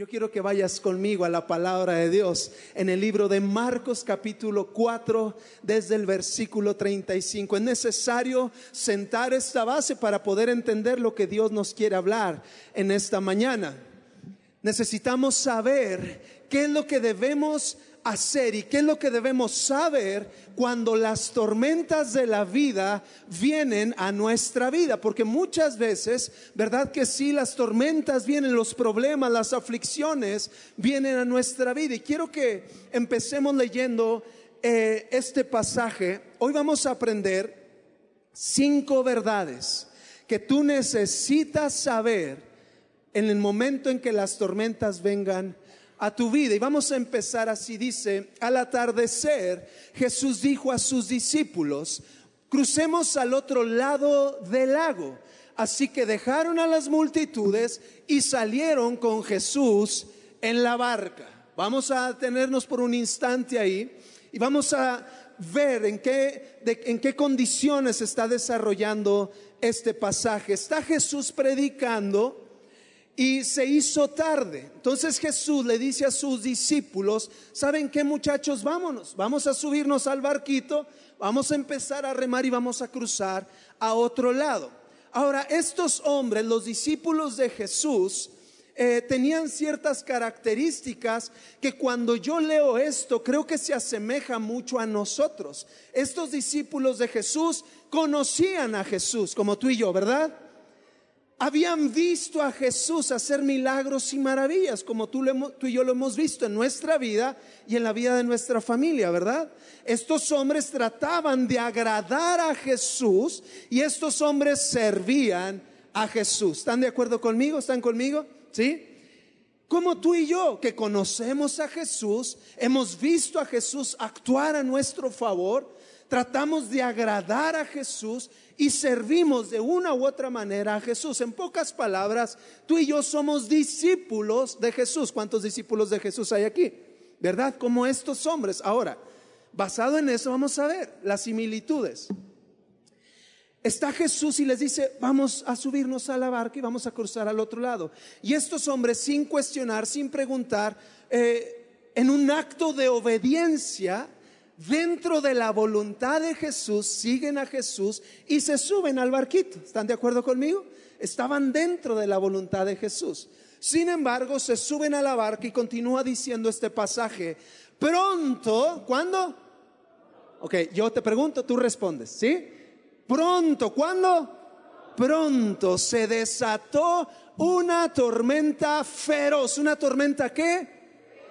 Yo quiero que vayas conmigo a la palabra de Dios en el libro de Marcos capítulo 4 desde el versículo 35. Es necesario sentar esta base para poder entender lo que Dios nos quiere hablar en esta mañana. Necesitamos saber qué es lo que debemos hacer y qué es lo que debemos saber cuando las tormentas de la vida vienen a nuestra vida. Porque muchas veces, ¿verdad que sí? Las tormentas vienen, los problemas, las aflicciones vienen a nuestra vida. Y quiero que empecemos leyendo eh, este pasaje. Hoy vamos a aprender cinco verdades que tú necesitas saber en el momento en que las tormentas vengan a tu vida. Y vamos a empezar así, dice, al atardecer Jesús dijo a sus discípulos, crucemos al otro lado del lago. Así que dejaron a las multitudes y salieron con Jesús en la barca. Vamos a tenernos por un instante ahí y vamos a ver en qué, en qué condiciones está desarrollando este pasaje. Está Jesús predicando y se hizo tarde. Entonces Jesús le dice a sus discípulos, ¿saben qué muchachos? Vámonos, vamos a subirnos al barquito, vamos a empezar a remar y vamos a cruzar a otro lado. Ahora, estos hombres, los discípulos de Jesús, eh, tenían ciertas características que cuando yo leo esto creo que se asemeja mucho a nosotros. Estos discípulos de Jesús conocían a Jesús, como tú y yo, ¿verdad? Habían visto a Jesús hacer milagros y maravillas, como tú, tú, y yo lo hemos visto en nuestra vida y en la vida de nuestra familia, ¿verdad? Estos hombres trataban de agradar a Jesús y estos hombres servían a Jesús. ¿Están de acuerdo conmigo? ¿Están conmigo? ¿Sí? Como tú y yo, que conocemos a Jesús, hemos visto a Jesús actuar a nuestro favor, tratamos de agradar a Jesús y servimos de una u otra manera a Jesús. En pocas palabras, tú y yo somos discípulos de Jesús. ¿Cuántos discípulos de Jesús hay aquí? ¿Verdad? Como estos hombres. Ahora, basado en eso, vamos a ver las similitudes. Está Jesús y les dice, vamos a subirnos a la barca y vamos a cruzar al otro lado. Y estos hombres, sin cuestionar, sin preguntar, eh, en un acto de obediencia, dentro de la voluntad de Jesús, siguen a Jesús y se suben al barquito. ¿Están de acuerdo conmigo? Estaban dentro de la voluntad de Jesús. Sin embargo, se suben a la barca y continúa diciendo este pasaje. Pronto, ¿cuándo? Ok, yo te pregunto, tú respondes, ¿sí? Pronto, ¿cuándo? Pronto se desató una tormenta feroz. ¿Una tormenta qué?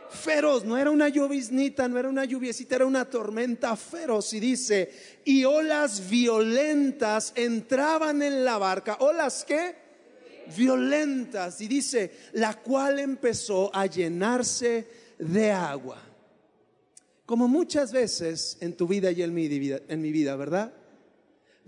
Feroz, no era una lloviznita, no era una lluviecita, era una tormenta feroz. Y dice, y olas violentas entraban en la barca. ¿Olas qué? Violentas. Y dice, la cual empezó a llenarse de agua. Como muchas veces en tu vida y en mi vida, en mi vida ¿verdad?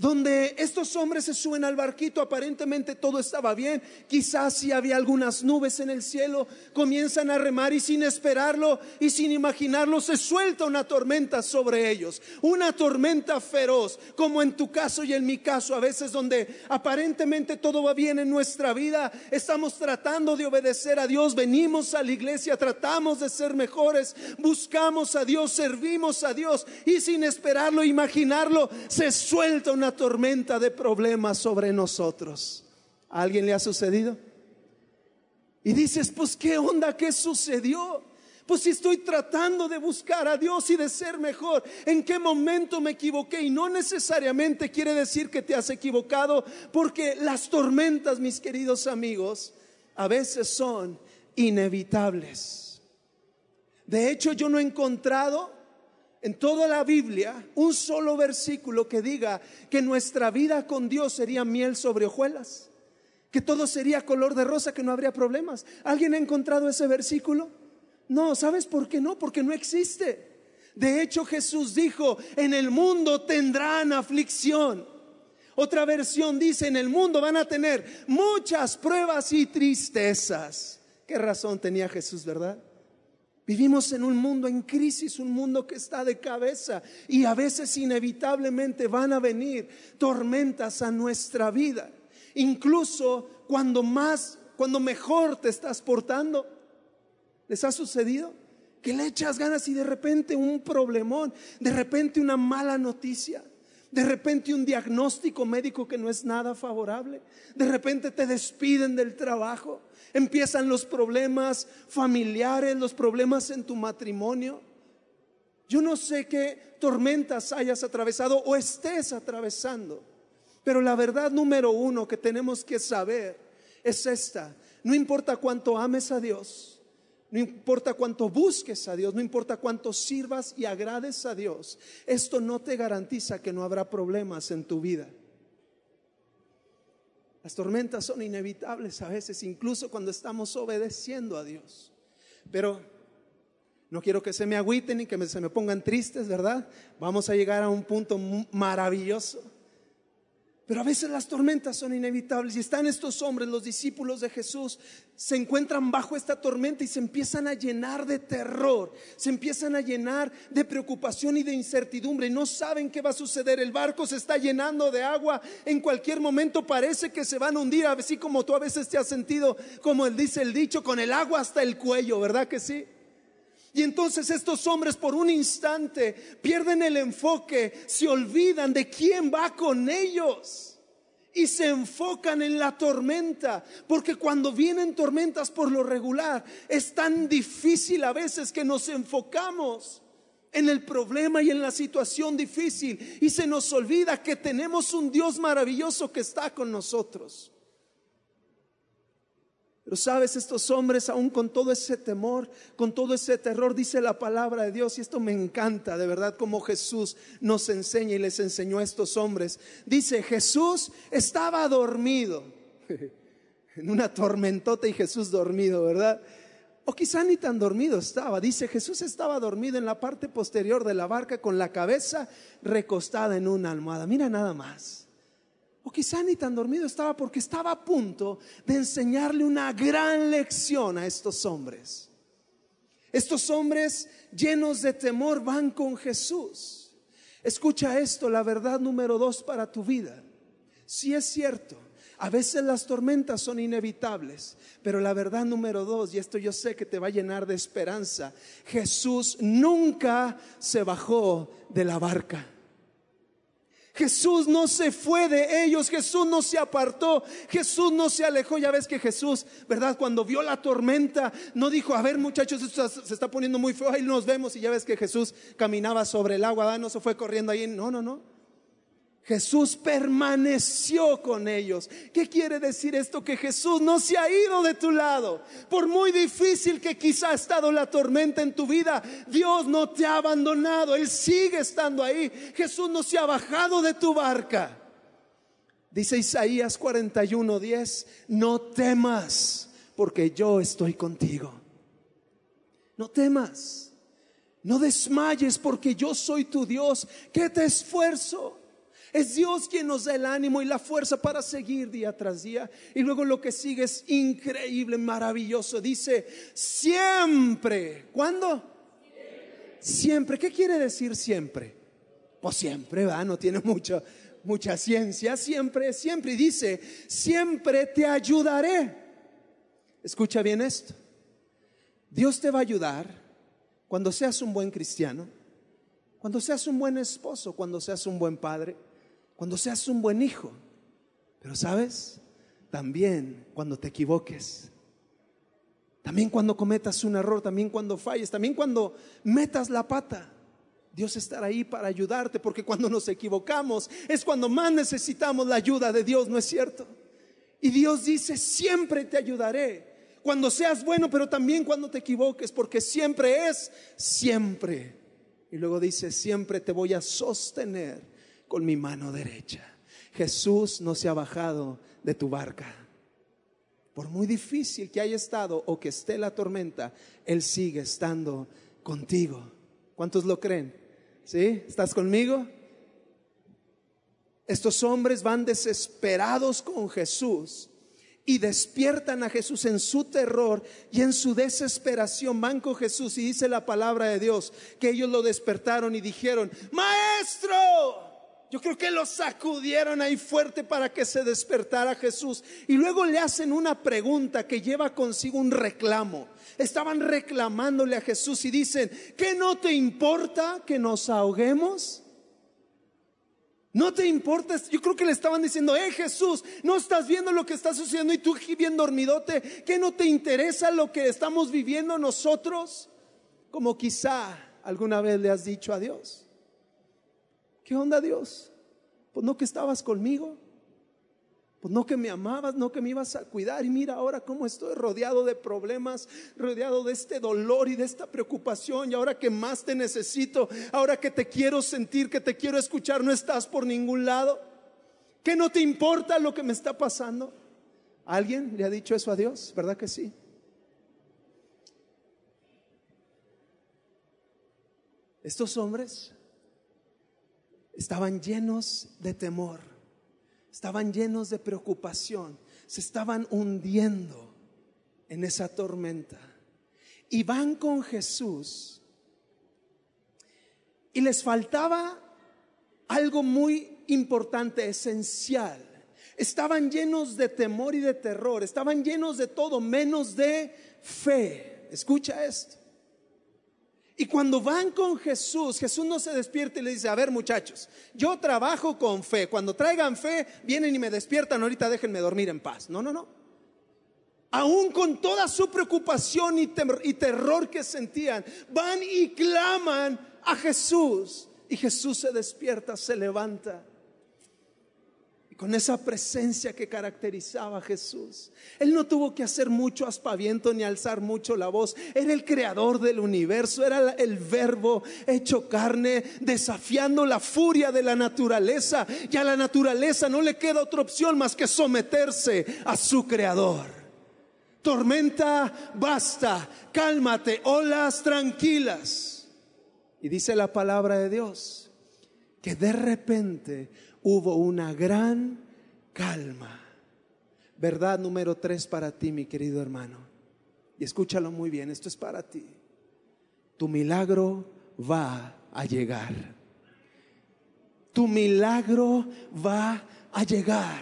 Donde estos hombres se suben al barquito, aparentemente todo estaba bien, quizás si había algunas nubes en el cielo, comienzan a remar y sin esperarlo y sin imaginarlo se suelta una tormenta sobre ellos, una tormenta feroz, como en tu caso y en mi caso, a veces donde aparentemente todo va bien en nuestra vida, estamos tratando de obedecer a Dios, venimos a la iglesia, tratamos de ser mejores, buscamos a Dios, servimos a Dios y sin esperarlo, imaginarlo, se suelta una tormenta de problemas sobre nosotros. ¿A alguien le ha sucedido? Y dices, pues qué onda, qué sucedió. Pues si estoy tratando de buscar a Dios y de ser mejor, ¿en qué momento me equivoqué? Y no necesariamente quiere decir que te has equivocado, porque las tormentas, mis queridos amigos, a veces son inevitables. De hecho, yo no he encontrado en toda la Biblia un solo versículo que diga que nuestra vida con Dios sería miel sobre hojuelas, que todo sería color de rosa, que no habría problemas. ¿Alguien ha encontrado ese versículo? No, ¿sabes por qué no? Porque no existe. De hecho, Jesús dijo, en el mundo tendrán aflicción. Otra versión dice, en el mundo van a tener muchas pruebas y tristezas. ¿Qué razón tenía Jesús, verdad? Vivimos en un mundo en crisis, un mundo que está de cabeza y a veces inevitablemente van a venir tormentas a nuestra vida. Incluso cuando más, cuando mejor te estás portando, ¿Les ha sucedido? Que le echas ganas y de repente un problemón, de repente una mala noticia, de repente un diagnóstico médico que no es nada favorable, de repente te despiden del trabajo, empiezan los problemas familiares, los problemas en tu matrimonio. Yo no sé qué tormentas hayas atravesado o estés atravesando, pero la verdad número uno que tenemos que saber es esta. No importa cuánto ames a Dios, no importa cuánto busques a Dios, no importa cuánto sirvas y agrades a Dios, esto no te garantiza que no habrá problemas en tu vida. Las tormentas son inevitables a veces, incluso cuando estamos obedeciendo a Dios. Pero no quiero que se me agüiten ni que se me pongan tristes, ¿verdad? Vamos a llegar a un punto maravilloso. Pero a veces las tormentas son inevitables y están estos hombres, los discípulos de Jesús, se encuentran bajo esta tormenta y se empiezan a llenar de terror, se empiezan a llenar de preocupación y de incertidumbre. No saben qué va a suceder. El barco se está llenando de agua. En cualquier momento parece que se van a hundir, así como tú a veces te has sentido, como él dice el dicho, con el agua hasta el cuello, ¿verdad que sí? Y entonces estos hombres por un instante pierden el enfoque, se olvidan de quién va con ellos y se enfocan en la tormenta, porque cuando vienen tormentas por lo regular es tan difícil a veces que nos enfocamos en el problema y en la situación difícil y se nos olvida que tenemos un Dios maravilloso que está con nosotros. Pero sabes, estos hombres, aún con todo ese temor, con todo ese terror, dice la palabra de Dios, y esto me encanta, de verdad, como Jesús nos enseña y les enseñó a estos hombres. Dice, Jesús estaba dormido, en una tormentota y Jesús dormido, ¿verdad? O quizá ni tan dormido estaba. Dice, Jesús estaba dormido en la parte posterior de la barca con la cabeza recostada en una almohada. Mira nada más. O quizá ni tan dormido estaba porque estaba a punto de enseñarle una gran lección a estos hombres. Estos hombres llenos de temor van con Jesús. Escucha esto, la verdad número dos para tu vida. Si es cierto, a veces las tormentas son inevitables, pero la verdad número dos, y esto yo sé que te va a llenar de esperanza, Jesús nunca se bajó de la barca. Jesús no se fue de ellos, Jesús no se apartó, Jesús no se alejó. Ya ves que Jesús, ¿verdad? Cuando vio la tormenta, no dijo, a ver muchachos, esto se está poniendo muy feo, ahí nos vemos. Y ya ves que Jesús caminaba sobre el agua, no se fue corriendo ahí. No, no, no. Jesús permaneció con ellos. ¿Qué quiere decir esto? Que Jesús no se ha ido de tu lado. Por muy difícil que quizá ha estado la tormenta en tu vida, Dios no te ha abandonado. Él sigue estando ahí. Jesús no se ha bajado de tu barca. Dice Isaías 41:10, no temas porque yo estoy contigo. No temas. No desmayes porque yo soy tu Dios, que te esfuerzo. Es Dios quien nos da el ánimo y la fuerza para seguir día tras día. Y luego lo que sigue es increíble, maravilloso. Dice, siempre. ¿Cuándo? Siempre. ¿Qué quiere decir siempre? Pues siempre, va, no tiene mucha, mucha ciencia. Siempre, siempre. Y dice, siempre te ayudaré. Escucha bien esto. Dios te va a ayudar cuando seas un buen cristiano, cuando seas un buen esposo, cuando seas un buen padre cuando seas un buen hijo. Pero sabes, también cuando te equivoques, también cuando cometas un error, también cuando falles, también cuando metas la pata. Dios estará ahí para ayudarte, porque cuando nos equivocamos es cuando más necesitamos la ayuda de Dios, ¿no es cierto? Y Dios dice, siempre te ayudaré, cuando seas bueno, pero también cuando te equivoques, porque siempre es, siempre. Y luego dice, siempre te voy a sostener con mi mano derecha. Jesús no se ha bajado de tu barca. Por muy difícil que haya estado o que esté la tormenta, Él sigue estando contigo. ¿Cuántos lo creen? ¿Sí? ¿Estás conmigo? Estos hombres van desesperados con Jesús y despiertan a Jesús en su terror y en su desesperación. Van con Jesús y dice la palabra de Dios que ellos lo despertaron y dijeron, Maestro, Yo creo que lo sacudieron ahí fuerte para que se despertara Jesús. Y luego le hacen una pregunta que lleva consigo un reclamo. Estaban reclamándole a Jesús y dicen, ¿qué no te importa que nos ahoguemos? No te importa, yo creo que le estaban diciendo, eh Jesús, no estás viendo lo que está sucediendo y tú aquí bien dormidote, ¿qué no te interesa lo que estamos viviendo nosotros? Como quizá alguna vez le has dicho a Dios. ¿Qué onda Dios? Pues no que estabas conmigo. Pues no que me amabas, no que me ibas a cuidar. Y mira ahora cómo estoy rodeado de problemas, rodeado de este dolor y de esta preocupación. Y ahora que más te necesito, ahora que te quiero sentir, que te quiero escuchar, no estás por ningún lado. ¿Que no te importa lo que me está pasando? ¿Alguien le ha dicho eso a Dios? ¿Verdad que sí? Estos hombres estaban llenos de temor estaban llenos de preocupación, se estaban hundiendo en esa tormenta. Y van con Jesús y les faltaba algo muy importante, esencial. Estaban llenos de temor y de terror, estaban llenos de todo menos de fe. Escucha esto. Y cuando van con Jesús, Jesús no se despierta y le dice, a ver muchachos, yo trabajo con fe. Cuando traigan fe, vienen y me despiertan, ahorita déjenme dormir en paz. No, no, no. Aún con toda su preocupación y, y terror que sentían, van y claman a Jesús. Y Jesús se despierta, se levanta con esa presencia que caracterizaba a Jesús. Él no tuvo que hacer mucho aspaviento ni alzar mucho la voz. Era el creador del universo, era el verbo hecho carne, desafiando la furia de la naturaleza. Y a la naturaleza no le queda otra opción más que someterse a su creador. Tormenta, basta, cálmate, olas tranquilas. Y dice la palabra de Dios que de repente hubo una gran calma. Verdad número tres para ti, mi querido hermano. Y escúchalo muy bien, esto es para ti. Tu milagro va a llegar. Tu milagro va a a llegar.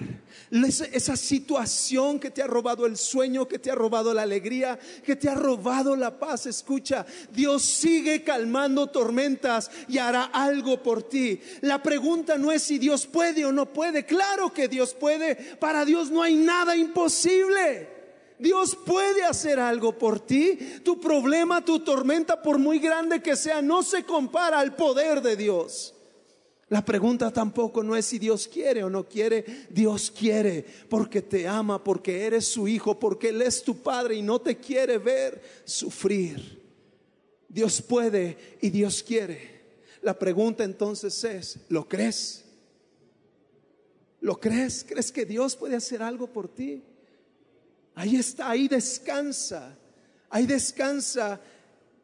Esa situación que te ha robado el sueño, que te ha robado la alegría, que te ha robado la paz. Escucha, Dios sigue calmando tormentas y hará algo por ti. La pregunta no es si Dios puede o no puede. Claro que Dios puede. Para Dios no hay nada imposible. Dios puede hacer algo por ti. Tu problema, tu tormenta, por muy grande que sea, no se compara al poder de Dios. La pregunta tampoco no es si Dios quiere o no quiere. Dios quiere porque te ama, porque eres su hijo, porque Él es tu padre y no te quiere ver sufrir. Dios puede y Dios quiere. La pregunta entonces es, ¿lo crees? ¿Lo crees? ¿Crees que Dios puede hacer algo por ti? Ahí está, ahí descansa. Ahí descansa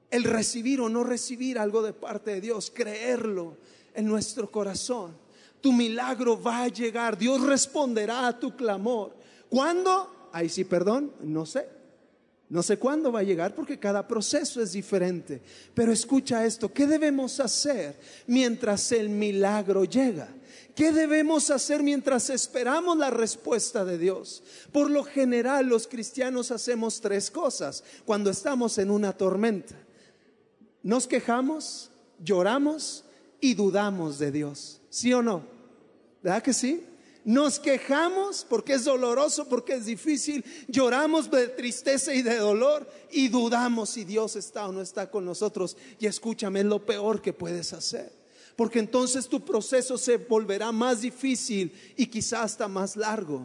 el recibir o no recibir algo de parte de Dios, creerlo en nuestro corazón. Tu milagro va a llegar. Dios responderá a tu clamor. ¿Cuándo? Ahí sí, perdón, no sé. No sé cuándo va a llegar porque cada proceso es diferente. Pero escucha esto, ¿qué debemos hacer mientras el milagro llega? ¿Qué debemos hacer mientras esperamos la respuesta de Dios? Por lo general los cristianos hacemos tres cosas cuando estamos en una tormenta. Nos quejamos, lloramos y dudamos de Dios. ¿Sí o no? ¿Verdad que sí? Nos quejamos porque es doloroso, porque es difícil, lloramos de tristeza y de dolor y dudamos si Dios está o no está con nosotros. Y escúchame, es lo peor que puedes hacer, porque entonces tu proceso se volverá más difícil y quizás hasta más largo.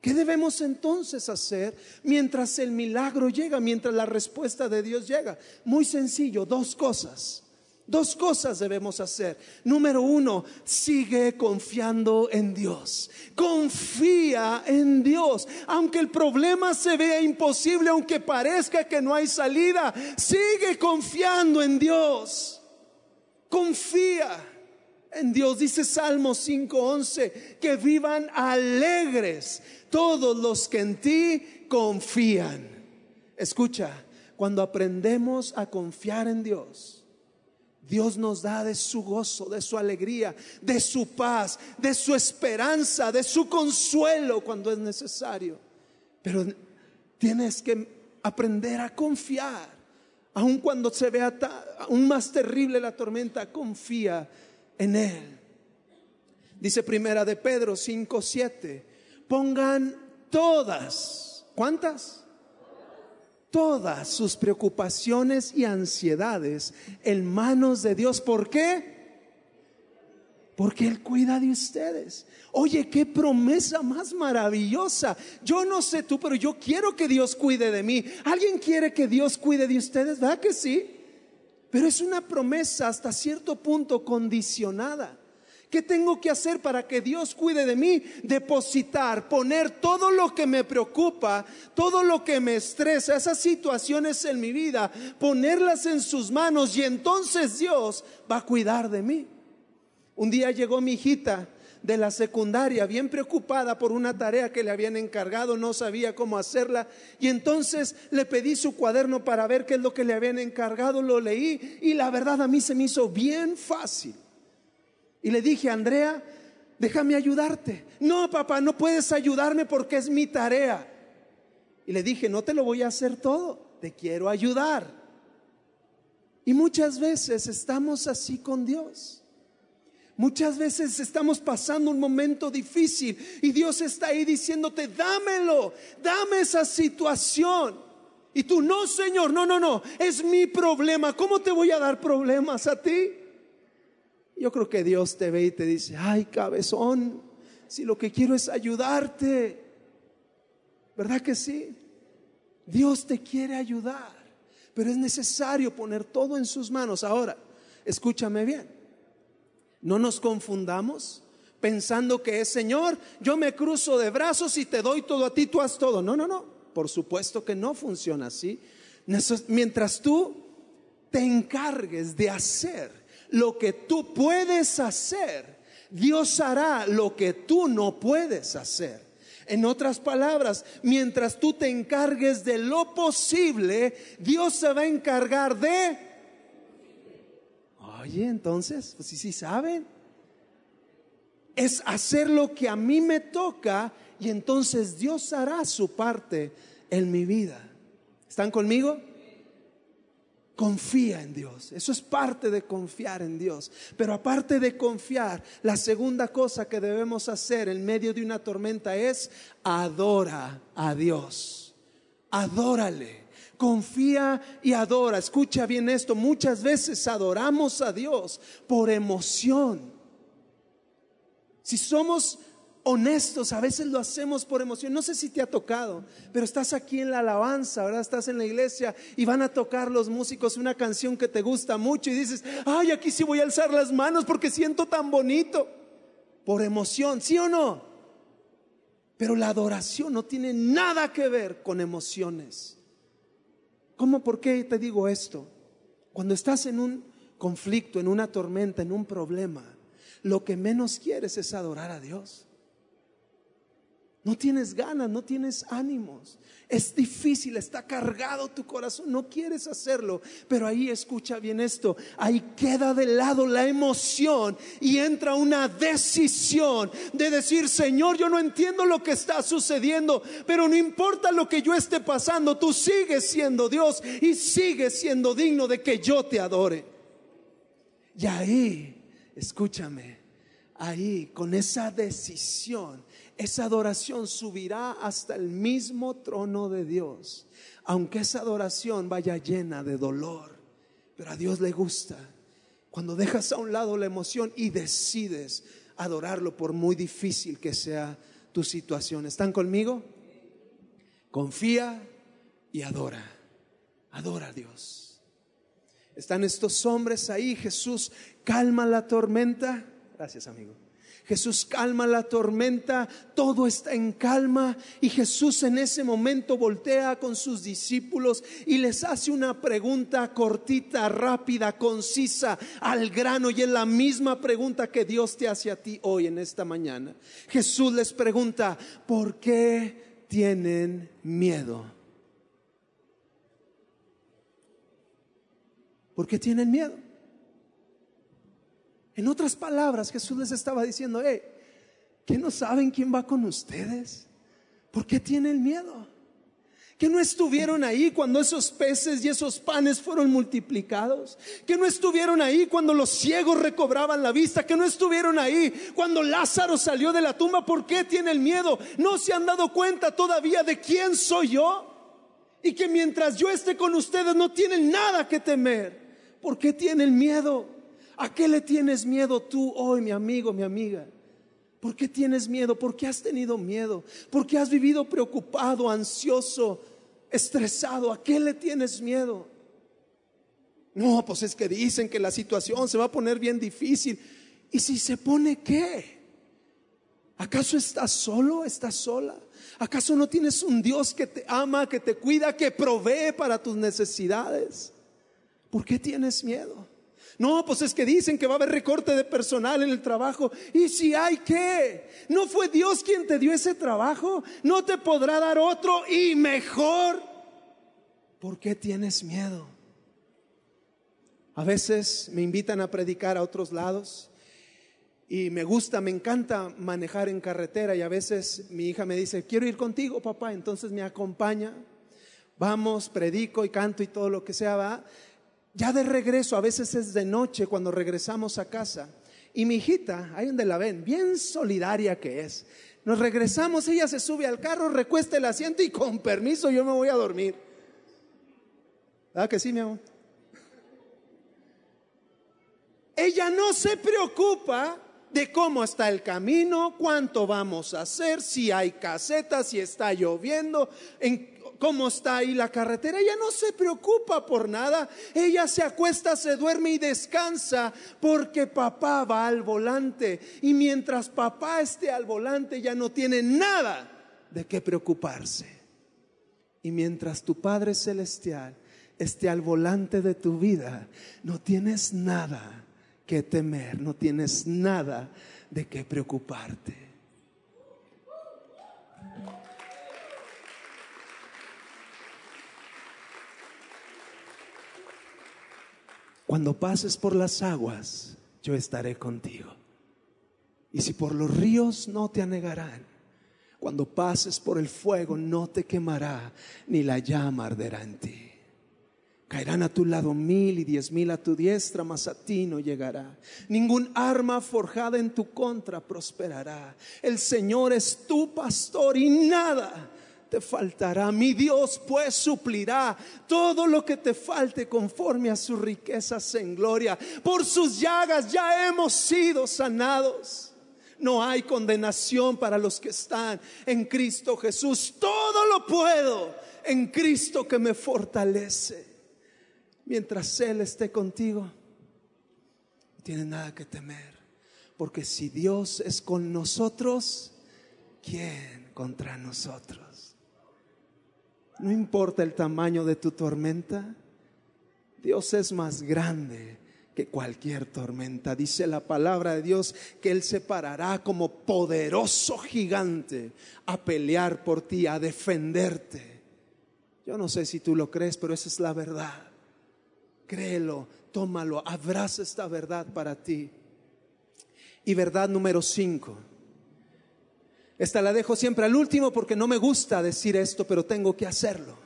¿Qué debemos entonces hacer mientras el milagro llega, mientras la respuesta de Dios llega? Muy sencillo, dos cosas. Dos cosas debemos hacer. Número uno, sigue confiando en Dios. Confía en Dios. Aunque el problema se vea imposible, aunque parezca que no hay salida, sigue confiando en Dios. Confía en Dios. Dice Salmo 5:11, que vivan alegres todos los que en ti confían. Escucha, cuando aprendemos a confiar en Dios, Dios nos da de su gozo, de su alegría, de su paz, de su esperanza, de su consuelo cuando es necesario. Pero tienes que aprender a confiar, aun cuando se vea aún más terrible la tormenta, confía en Él. Dice primera de Pedro 5, 7, pongan todas, ¿cuántas? Todas sus preocupaciones y ansiedades en manos de Dios. ¿Por qué? Porque Él cuida de ustedes. Oye, qué promesa más maravillosa. Yo no sé tú, pero yo quiero que Dios cuide de mí. ¿Alguien quiere que Dios cuide de ustedes? ¿Verdad que sí? Pero es una promesa hasta cierto punto condicionada. ¿Qué tengo que hacer para que Dios cuide de mí? Depositar, poner todo lo que me preocupa, todo lo que me estresa, esas situaciones en mi vida, ponerlas en sus manos y entonces Dios va a cuidar de mí. Un día llegó mi hijita de la secundaria, bien preocupada por una tarea que le habían encargado, no sabía cómo hacerla, y entonces le pedí su cuaderno para ver qué es lo que le habían encargado, lo leí y la verdad a mí se me hizo bien fácil. Y le dije, Andrea, déjame ayudarte. No, papá, no puedes ayudarme porque es mi tarea. Y le dije, no te lo voy a hacer todo, te quiero ayudar. Y muchas veces estamos así con Dios. Muchas veces estamos pasando un momento difícil y Dios está ahí diciéndote, dámelo, dame esa situación. Y tú, no, Señor, no, no, no, es mi problema. ¿Cómo te voy a dar problemas a ti? Yo creo que Dios te ve y te dice, ay cabezón, si lo que quiero es ayudarte, ¿verdad que sí? Dios te quiere ayudar, pero es necesario poner todo en sus manos. Ahora, escúchame bien, no nos confundamos pensando que es Señor, yo me cruzo de brazos y te doy todo a ti, tú haz todo. No, no, no, por supuesto que no funciona así. Mientras tú te encargues de hacer lo que tú puedes hacer, Dios hará lo que tú no puedes hacer. En otras palabras, mientras tú te encargues de lo posible, Dios se va a encargar de... Oye, entonces, pues sí, sí saben. Es hacer lo que a mí me toca y entonces Dios hará su parte en mi vida. ¿Están conmigo? Confía en Dios. Eso es parte de confiar en Dios. Pero aparte de confiar, la segunda cosa que debemos hacer en medio de una tormenta es adora a Dios. Adórale. Confía y adora. Escucha bien esto. Muchas veces adoramos a Dios por emoción. Si somos honestos, a veces lo hacemos por emoción. No sé si te ha tocado, pero estás aquí en la alabanza, ¿verdad? Estás en la iglesia y van a tocar los músicos una canción que te gusta mucho y dices, ay, aquí sí voy a alzar las manos porque siento tan bonito. Por emoción, ¿sí o no? Pero la adoración no tiene nada que ver con emociones. ¿Cómo? ¿Por qué te digo esto? Cuando estás en un conflicto, en una tormenta, en un problema, lo que menos quieres es adorar a Dios. No tienes ganas, no tienes ánimos. Es difícil, está cargado tu corazón, no quieres hacerlo. Pero ahí escucha bien esto, ahí queda de lado la emoción y entra una decisión de decir, Señor, yo no entiendo lo que está sucediendo, pero no importa lo que yo esté pasando, tú sigues siendo Dios y sigues siendo digno de que yo te adore. Y ahí, escúchame, ahí con esa decisión esa adoración subirá hasta el mismo trono de Dios, aunque esa adoración vaya llena de dolor. Pero a Dios le gusta cuando dejas a un lado la emoción y decides adorarlo por muy difícil que sea tu situación. ¿Están conmigo? Confía y adora. Adora a Dios. Están estos hombres ahí. Jesús calma la tormenta. Gracias, amigo. Jesús calma la tormenta, todo está en calma y Jesús en ese momento voltea con sus discípulos y les hace una pregunta cortita, rápida, concisa, al grano y es la misma pregunta que Dios te hace a ti hoy en esta mañana. Jesús les pregunta, ¿por qué tienen miedo? ¿Por qué tienen miedo? En otras palabras, Jesús les estaba diciendo, hey, ¿que no saben quién va con ustedes? ¿Por qué tienen miedo? que no estuvieron ahí cuando esos peces y esos panes fueron multiplicados, que no estuvieron ahí cuando los ciegos recobraban la vista, que no estuvieron ahí cuando Lázaro salió de la tumba, ¿por qué tienen miedo? No se han dado cuenta todavía de quién soy yo y que mientras yo esté con ustedes no tienen nada que temer. ¿Por qué tienen miedo? ¿A qué le tienes miedo tú hoy, mi amigo, mi amiga? ¿Por qué tienes miedo? ¿Por qué has tenido miedo? ¿Por qué has vivido preocupado, ansioso, estresado, ¿a qué le tienes miedo? No, pues es que dicen que la situación se va a poner bien difícil. ¿Y si se pone qué? ¿Acaso estás solo? ¿Estás sola? ¿Acaso no tienes un Dios que te ama, que te cuida, que provee para tus necesidades? ¿Por qué tienes miedo? No, pues es que dicen que va a haber recorte de personal en el trabajo. ¿Y si hay qué? ¿No fue Dios quien te dio ese trabajo? ¿No te podrá dar otro y mejor? ¿Por qué tienes miedo? A veces me invitan a predicar a otros lados y me gusta, me encanta manejar en carretera y a veces mi hija me dice, quiero ir contigo, papá, entonces me acompaña. Vamos, predico y canto y todo lo que sea, va. Ya de regreso, a veces es de noche cuando regresamos a casa. Y mi hijita, ahí donde la ven, bien solidaria que es. Nos regresamos, ella se sube al carro, recuesta el asiento y con permiso yo me voy a dormir. ¿Verdad que sí, mi amor? Ella no se preocupa de cómo está el camino, cuánto vamos a hacer, si hay casetas, si está lloviendo, en cómo está ahí la carretera. Ella no se preocupa por nada. Ella se acuesta, se duerme y descansa porque papá va al volante. Y mientras papá esté al volante ya no tiene nada de qué preocuparse. Y mientras tu Padre Celestial esté al volante de tu vida, no tienes nada temer, no tienes nada de qué preocuparte. Cuando pases por las aguas, yo estaré contigo. Y si por los ríos no te anegarán, cuando pases por el fuego no te quemará, ni la llama arderá en ti. Caerán a tu lado mil y diez mil a tu diestra, mas a ti no llegará. Ningún arma forjada en tu contra prosperará. El Señor es tu pastor y nada te faltará. Mi Dios pues suplirá todo lo que te falte conforme a sus riquezas en gloria. Por sus llagas ya hemos sido sanados. No hay condenación para los que están en Cristo Jesús. Todo lo puedo en Cristo que me fortalece. Mientras Él esté contigo, no tienes nada que temer. Porque si Dios es con nosotros, ¿quién contra nosotros? No importa el tamaño de tu tormenta, Dios es más grande que cualquier tormenta. Dice la palabra de Dios que Él se parará como poderoso gigante a pelear por ti, a defenderte. Yo no sé si tú lo crees, pero esa es la verdad. Créelo, tómalo, abraza esta verdad para ti. Y verdad número cinco esta la dejo siempre al último porque no me gusta decir esto, pero tengo que hacerlo.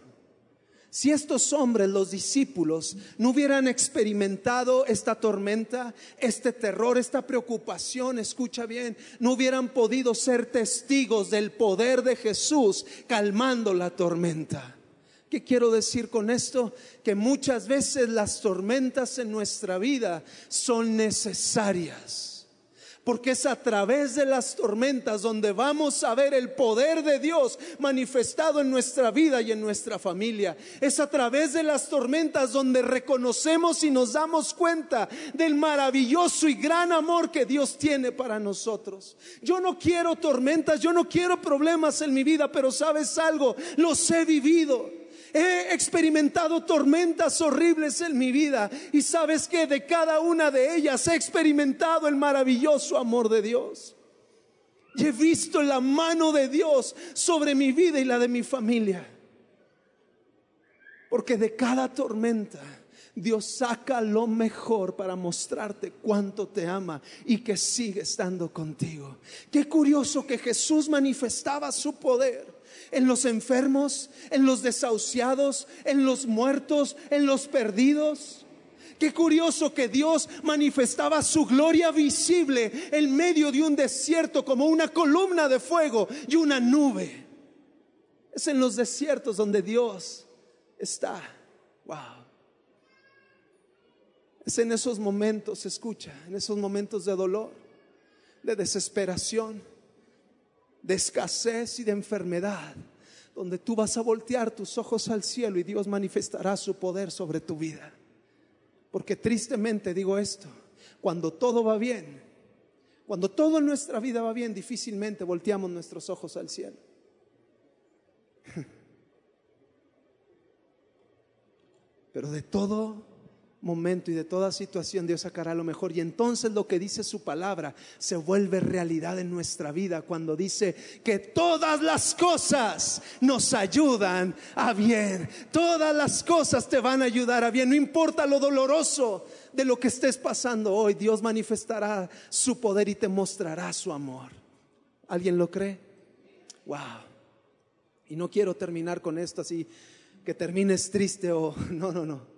Si estos hombres, los discípulos, no hubieran experimentado esta tormenta, este terror, esta preocupación, escucha bien, no hubieran podido ser testigos del poder de Jesús calmando la tormenta. ¿Qué quiero decir con esto? Que muchas veces las tormentas en nuestra vida son necesarias porque es a través de las tormentas donde vamos a ver el poder de Dios manifestado en nuestra vida y en nuestra familia. Es a través de las tormentas donde reconocemos y nos damos cuenta del maravilloso y gran amor que Dios tiene para nosotros. Yo no quiero tormentas, yo no quiero problemas en mi vida, pero sabes algo, los he vivido. He experimentado tormentas horribles en mi vida y sabes que de cada una de ellas he experimentado el maravilloso amor de Dios. Y he visto la mano de Dios sobre mi vida y la de mi familia. Porque de cada tormenta Dios saca lo mejor para mostrarte cuánto te ama y que sigue estando contigo. Qué curioso que Jesús manifestaba su poder en los enfermos, en los desahuciados, en los muertos, en los perdidos. Qué curioso que Dios manifestaba su gloria visible en medio de un desierto como una columna de fuego y una nube. Es en los desiertos donde Dios está. Wow. Es en esos momentos, escucha, en esos momentos de dolor, de desesperación, de escasez y de enfermedad, donde tú vas a voltear tus ojos al cielo y Dios manifestará su poder sobre tu vida. Porque tristemente digo esto, cuando todo va bien, cuando todo en nuestra vida va bien, difícilmente volteamos nuestros ojos al cielo. Pero de todo momento y de toda situación Dios sacará lo mejor. Y entonces lo que dice su palabra se vuelve realidad en nuestra vida cuando dice que todas las cosas nos ayudan a bien. Todas las cosas te van a ayudar a bien. No importa lo doloroso de lo que estés pasando hoy, Dios manifestará su poder y te mostrará su amor. ¿Alguien lo cree? Wow. Y no quiero terminar con esto así, que termines triste o no, no, no.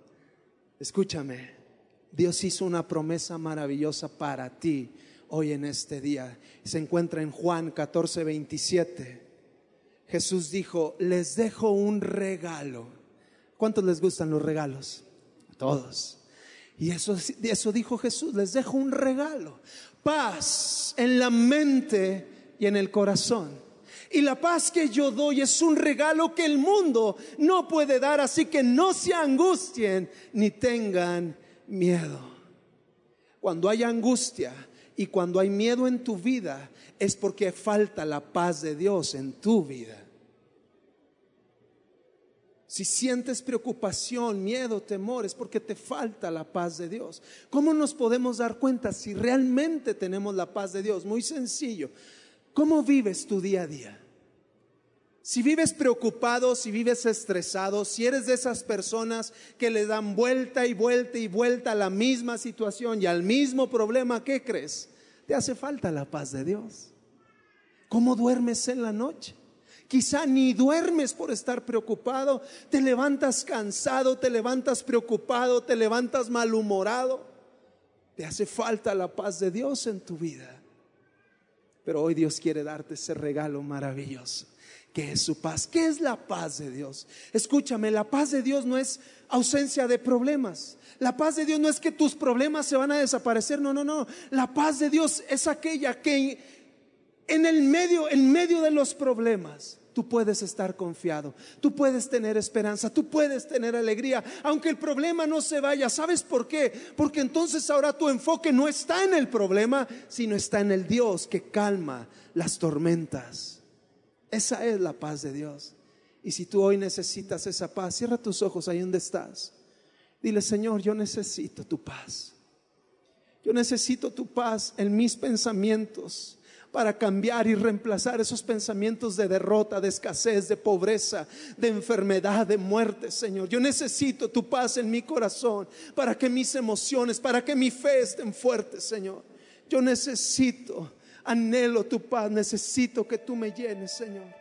Escúchame, Dios hizo una promesa maravillosa para ti hoy en este día. Se encuentra en Juan 14, 27. Jesús dijo, les dejo un regalo. ¿Cuántos les gustan los regalos? Todos. Y eso, eso dijo Jesús, les dejo un regalo. Paz en la mente y en el corazón. Y la paz que yo doy es un regalo que el mundo no puede dar, así que no se angustien ni tengan miedo. Cuando hay angustia y cuando hay miedo en tu vida, es porque falta la paz de Dios en tu vida. Si sientes preocupación, miedo, temor, es porque te falta la paz de Dios. ¿Cómo nos podemos dar cuenta si realmente tenemos la paz de Dios? Muy sencillo. ¿Cómo vives tu día a día? Si vives preocupado, si vives estresado, si eres de esas personas que le dan vuelta y vuelta y vuelta a la misma situación y al mismo problema, ¿qué crees? Te hace falta la paz de Dios. ¿Cómo duermes en la noche? Quizá ni duermes por estar preocupado, te levantas cansado, te levantas preocupado, te levantas malhumorado. Te hace falta la paz de Dios en tu vida. Pero hoy Dios quiere darte ese regalo maravilloso, que es su paz. ¿Qué es la paz de Dios? Escúchame, la paz de Dios no es ausencia de problemas. La paz de Dios no es que tus problemas se van a desaparecer. No, no, no. La paz de Dios es aquella que en el medio, en medio de los problemas, tú puedes estar confiado, tú puedes tener esperanza, tú puedes tener alegría, aunque el problema no se vaya. ¿Sabes por qué? Porque entonces ahora tu enfoque no está en el problema, sino está en el Dios que calma las tormentas. Esa es la paz de Dios. Y si tú hoy necesitas esa paz, cierra tus ojos ahí donde estás. Dile, Señor, yo necesito tu paz. Yo necesito tu paz en mis pensamientos para cambiar y reemplazar esos pensamientos de derrota, de escasez, de pobreza, de enfermedad, de muerte, Señor. Yo necesito tu paz en mi corazón para que mis emociones, para que mi fe estén fuertes, Señor. Yo necesito, anhelo tu paz, necesito que tú me llenes, Señor.